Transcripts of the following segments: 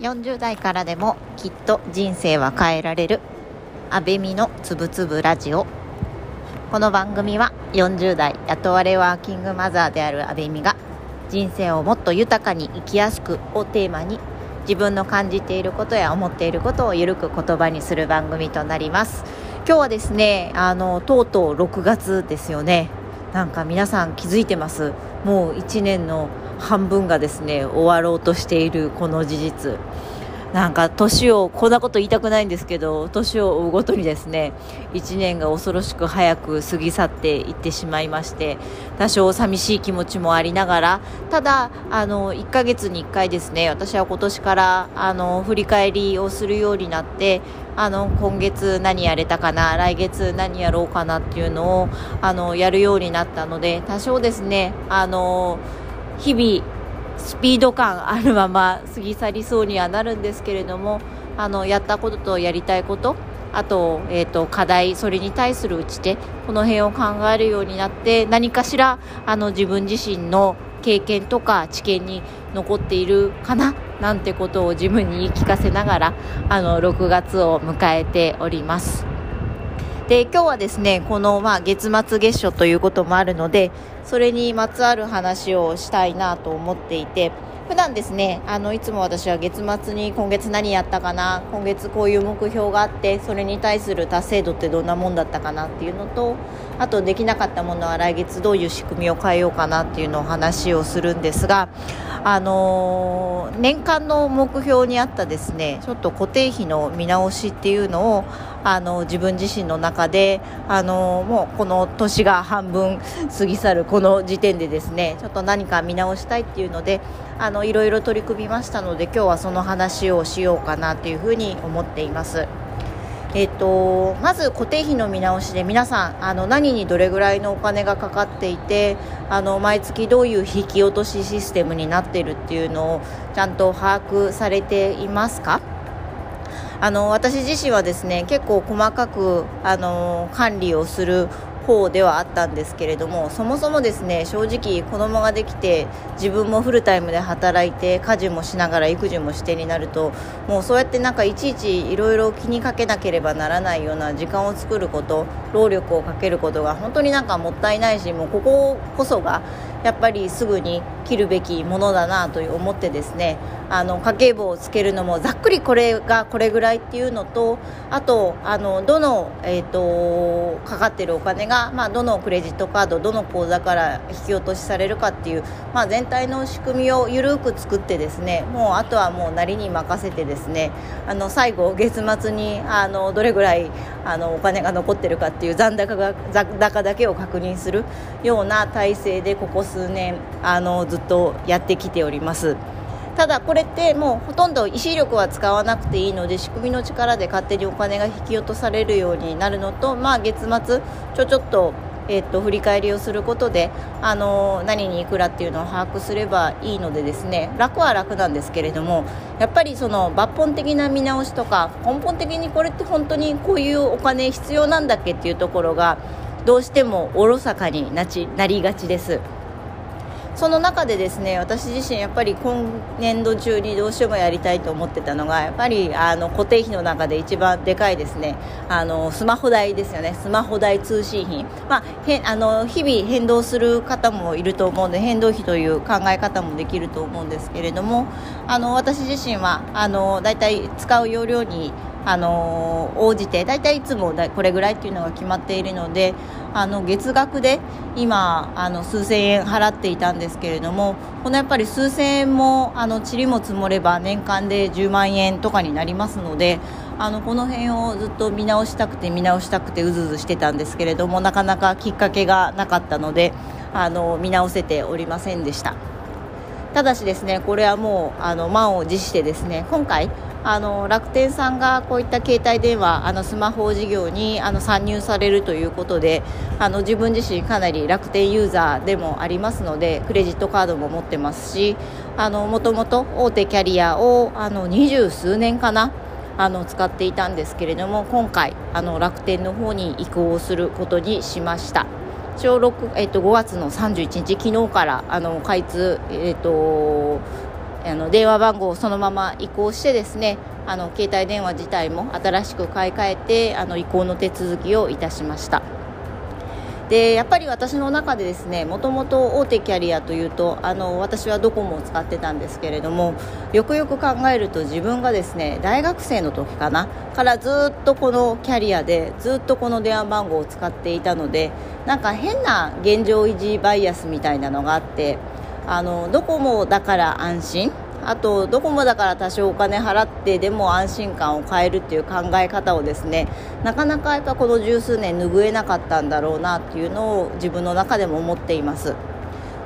40代からでもきっと人生は変えられる安倍美のつぶつぶラジオ。この番組は40代雇われワーキングマザーである安倍美が人生をもっと豊かに生きやすくをテーマに自分の感じていることや思っていることをゆるく言葉にする番組となります。今日はですねあのとうとう6月ですよね。なんか皆さん気づいてます？もう1年の半分がですね終わろうとしているこの事実。なんか年をこんなこと言いたくないんですけど年を追うごとにですね1年が恐ろしく早く過ぎ去っていってしまいまして多少寂しい気持ちもありながらただあの1ヶ月に1回ですね私は今年からあの振り返りをするようになってあの今月何やれたかな来月何やろうかなっていうのをあのやるようになったので多少ですねあの日々スピード感あるまま過ぎ去りそうにはなるんですけれどもあのやったこととやりたいことあと,、えーと、課題それに対する打ち手この辺を考えるようになって何かしらあの自分自身の経験とか知見に残っているかななんてことを自分に言い聞かせながらあの6月を迎えております。で今日はですねこの、まあ、月末月初ということもあるのでそれにまつわる話をしたいなと思っていて普段ですねあのいつも私は月末に今月何やったかな今月こういう目標があってそれに対する達成度ってどんなもんだったかなっていうのとあとできなかったものは来月どういう仕組みを変えようかなっていうのを話をするんですがあの、年間の目標にあったですねちょっと固定費の見直しっていうのをあの自分自身の中であのもうこの年が半分過ぎ去るこの時点でですねちょっと何か見直したいっていうのであのいろいろ取り組みましたので今日はその話をしようかなというふうに思っています。えっと、まず固定費の見直しで皆さんあの何にどれぐらいのお金がかかっていてあの毎月どういう引き落としシステムになっているっていうのをちゃんと把握されていますか？あの私自身はですね結構細かくあの管理をする方ではあったんですけれどもそもそもですね正直子供ができて自分もフルタイムで働いて家事もしながら育児もしてになるともうそうやってなんかいちいちいろいろ気にかけなければならないような時間を作ること労力をかけることが本当になんかもったいないしもうこここそがやっぱりすぐに切るべきものだなと思ってですねあの家計簿をつけるのもざっくりこれがこれぐらいっていうのとあとあのどの、えーと、かかってるお金が、まあ、どのクレジットカードどの口座から引き落としされるかっていう、まあ、全体の仕組みを緩く作ってですねもうあとはもうなりに任せてですねあの最後月末にあのどれぐらいあのお金が残ってるかっていう残高が残高だけを確認するような体制でここ数年あのずっとやってきております。ただこれってもうほとんど意思力は使わなくていいので仕組みの力で勝手にお金が引き落とされるようになるのと、まあ、月末ちょちょっと,、えー、と振り返りをすることで、あの何にいくらっていうのを把握すればいいのでですね楽は楽なんですけれどもやっぱりその抜本的な見直しとか根本的にこれって本当にこういうお金必要なんだっけっていうところがどうしてもおろそかになちなりがちです。その中でですね私自身やっぱり今年度中にどうしてもやりたいと思ってたのがやっぱりあの固定費の中で一番でかいですね。あのスマホ代ですよね。スマホ代通信費、まあ、へあの日々変動する方もいると思うので変動費という考え方もできると思うんですけれどもあの私自身はあのだいたい使う容量にあの応じて大体いつもこれぐらいっていうのが決まっているのであの月額で今あの数千円払っていたんですけれどもこのやっぱり数千円もあの塵も積もれば年間で10万円とかになりますのであのこの辺をずっと見直したくて見直したくてうずうずしてたんですけれどもなかなかきっかけがなかったのであの見直せておりませんでした。ただしですねこれはもうあの満を持してですね今回あの楽天さんがこういった携帯電話あのスマホ事業にあの参入されるということであの自分自身かなり楽天ユーザーでもありますのでクレジットカードも持ってますしもともと大手キャリアを二十数年かなあの使っていたんですけれども今回あの楽天の方に移行することにしました。えっと、5月の31日昨日からあの開通、えっとあの電話番号をそのまま移行してですねあの携帯電話自体も新しく買い替えてあの移行の手続きをいたしました。でやっぱり私の中でですねもともと大手キャリアというとあの私はドコモを使ってたんですけれどもよくよく考えると自分がですね大学生の時かなからずっとこのキャリアでずっとこの電話番号を使っていたのでなんか変な現状維持バイアスみたいなのがあってあのドコモだから安心あとドコモだから多少お金払ってでも安心感を変えるっていう考え方をですねなかなかやっぱこの十数年拭えなかったんだろうなっていうのを自分の中でも思っています。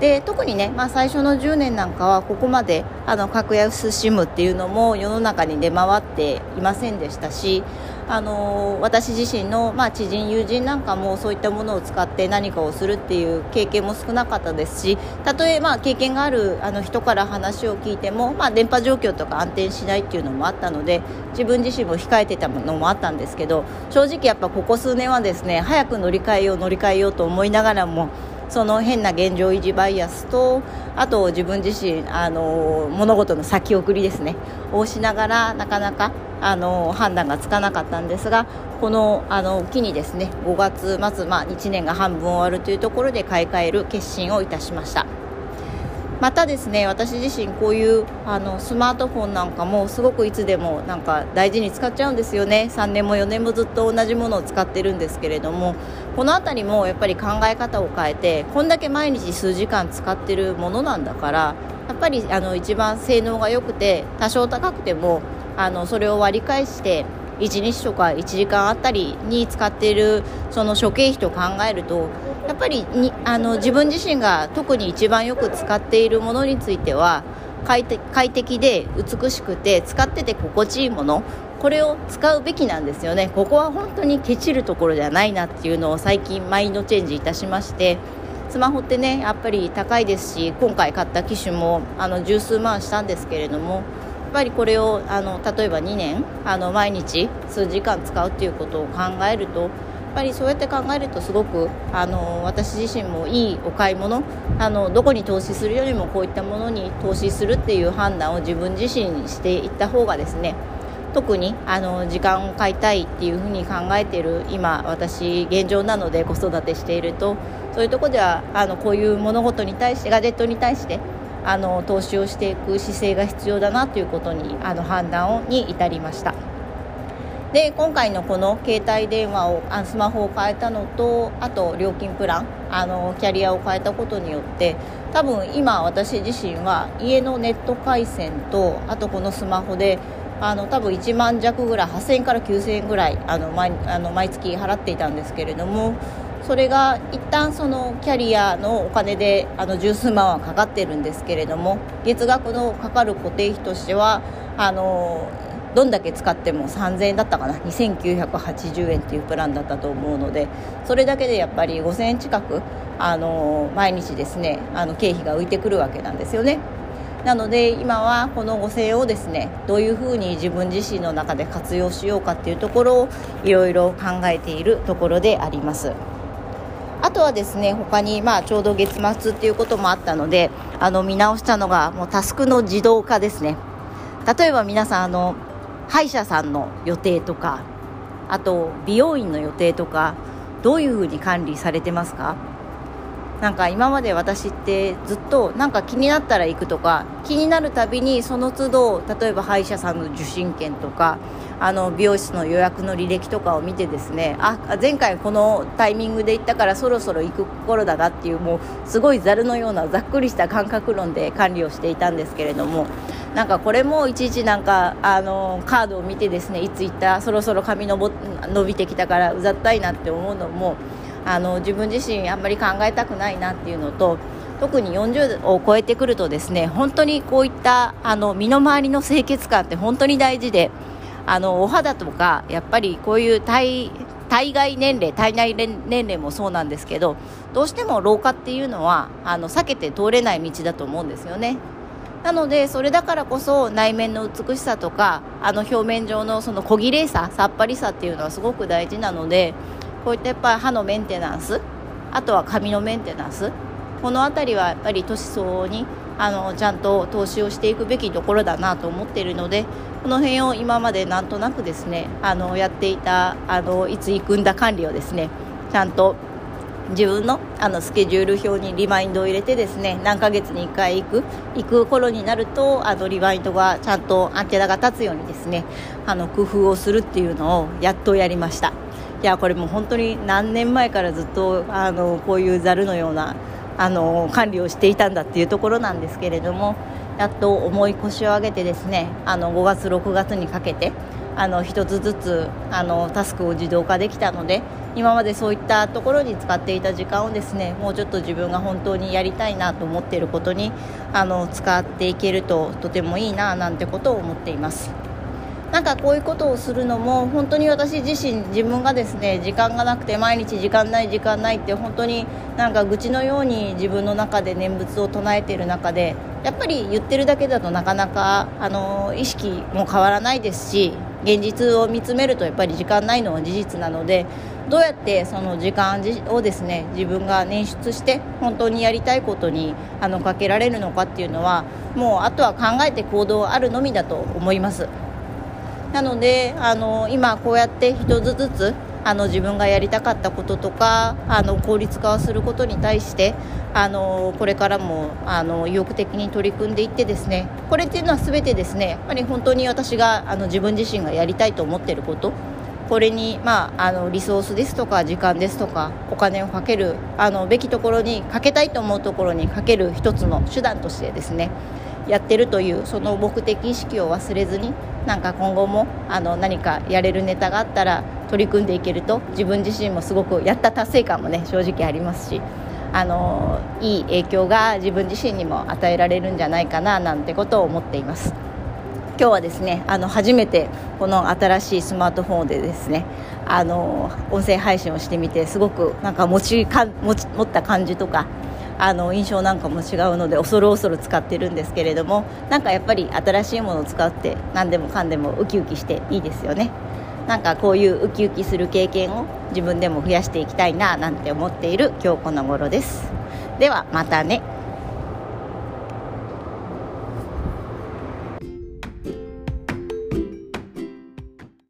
で特にね、まあ、最初の10年なんかはここまであの格安 SIM っていうのも世の中に出回っていませんでしたしあの私自身の、まあ、知人、友人なんかもそういったものを使って何かをするっていう経験も少なかったですしたとえ、まあ、経験があるあの人から話を聞いても、まあ、電波状況とか安定しないっていうのもあったので自分自身も控えてたのもあったんですけど正直やっぱここ数年はですね早く乗り換えよう乗り換えようと思いながらもその変な現状維持バイアスとあと自分自身あの物事の先送りですねをしながらなかなかあの判断がつかなかったんですがこのあの機にですね5月末、まあ、1年が半分終わるというところで買い替える決心をいたしました。またですね私自身こういうあのスマートフォンなんかもすごくいつでもなんか大事に使っちゃうんですよね。3年も4年もずっと同じものを使ってるんですけれどもこの辺りもやっぱり考え方を変えてこんだけ毎日数時間使ってるものなんだからやっぱりあの一番性能が良くて多少高くてもあのそれを割り返して1日とか1時間あたりに使っているその諸経費と考えるとやっぱりにあの自分自身が特に一番よく使っているものについては快適で美しくて使ってて心地いいものこれを使うべきなんですよね。ここは本当にケチるところじゃないなっていうのを最近マインドチェンジいたしましてスマホってねやっぱり高いですし今回買った機種もあの十数万したんですけれどもやっぱりこれをあの例えば2年あの毎日数時間使うっていうことを考えるとぱりそうやって考えるとすごくあの私自身もいいお買い物あのどこに投資するよりもこういったものに投資するっていう判断を自分自身にしていった方がですね特にあの時間を買いたいっていうふうに考えている今私現状なので子育てしているとそういうとこではあのこういう物事に対してガジェットに対してあの投資をしていく姿勢が必要だなということにあの判断に至りました。で今回のこの携帯電話をあスマホを変えたのとあと料金プランあのキャリアを変えたことによって多分今私自身は家のネット回線とあとこのスマホであの多分1万弱ぐらい8000円から9000円ぐらいあの毎あの毎月払っていたんですけれどもそれが一旦そのキャリアのお金であの十数万はかかってるんですけれども月額のかかる固定費としてはあのどんだけ使っても3000円だったかな2980円っていうプランだったと思うのでそれだけでやっぱり5000円近くあの毎日ですねあの経費が浮いてくるわけなんですよね。なので今はこの5000円をですねどういうふうに自分自身の中で活用しようかっていうところをいろいろ考えているところであります。あとはですね他にまあちょうど月末っていうこともあったのであの見直したのがもうタスクの自動化ですね例えば皆さんあの歯医者さんの予定とかあと美容院の予定とかどういうふうに管理されてますか？なんか今まで私ってずっとなんか気になったら行くとか気になるたびにその都度例えば歯医者さんの受診券とかあの美容室の予約の履歴とかを見てですねあ前回このタイミングで行ったからそろそろ行く頃だなっていうもうすごいざるのようなざっくりした感覚論で管理をしていたんですけれどもなんかこれもいちいちなんかあのカードを見てですねいつ行ったそろそろ髪のぼ伸びてきたからうざったいなって思うのもあの自分自身あんまり考えたくないなっていうのと特に40を超えてくるとですね本当にこういったあの身の回りの清潔感って本当に大事であのお肌とかやっぱりこういう体体外年齢体内年齢もそうなんですけどどうしても老化っていうのはあの避けて通れない道だと思うんですよね。なのでそれだからこそ内面の美しさとかあの表面上のその小綺麗ささっぱりさっていうのはすごく大事なのでこういったやっぱ歯のメンテナンスあとは髪のメンテナンスこの辺りはやっぱり年相応にあのちゃんと投資をしていくべきところだなと思っているのでこの辺を今までなんとなくですねあのやっていたあのいつ行くんだ管理をですねちゃんと自分のあのスケジュール表にリマインドを入れてですね何ヶ月に1回行く行く頃になるとあのリマインドがちゃんとアンテナが立つようにですねあの工夫をするっていうのをやっとやりました。いやこれもう本当に何年前からずっとあのこういうざるのようなあの管理をしていたんだっていうところなんですけれどもやっと重い腰を上げてですねあの5月6月にかけてあの1つずつあのタスクを自動化できたので今までそういったところに使っていた時間をですねもうちょっと自分が本当にやりたいなと思っていることにあの使っていけるととてもいいななんてことを思っています。なんかこういうことをするのも本当に私自身自分がですね時間がなくて毎日時間ない時間ないって本当になんか愚痴のように自分の中で念仏を唱えている中でやっぱり言ってるだけだとなかなかあの意識も変わらないですし現実を見つめるとやっぱり時間ないのは事実なのでどうやってその時間をですね自分が捻出して本当にやりたいことにあのかけられるのかっていうのはもうあとは考えて行動あるのみだと思います。なのであの今こうやって一つずつあの自分がやりたかったこととかあの効率化をすることに対してあのこれからもあの意欲的に取り組んでいってですねこれっていうのは全てですねやっぱり本当に私があの自分自身がやりたいと思っていることこれに、まあ、あのリソースですとか時間ですとかお金をかけるあのべきところにかけたいと思うところにかける一つの手段としてですねやってるというその目的意識を忘れずになんか今後もあの何かやれるネタがあったら取り組んでいけると自分自身もすごくやった達成感もね正直ありますしあのいい影響が自分自身にも与えられるんじゃないかななんてことを思っています。今日はですねあの初めてこの新しいスマートフォンでですねあの音声配信をしてみてすごくなんか持ちか持ち持った感じとかあの印象なんかも違うので恐る恐る使ってるんですけれどもなんかやっぱり新しいものを使って何でもかんでもウキウキしていいですよね。なんかこういうウキウキする経験を自分でも増やしていきたいななんて思っている今日この頃です。ではまたね。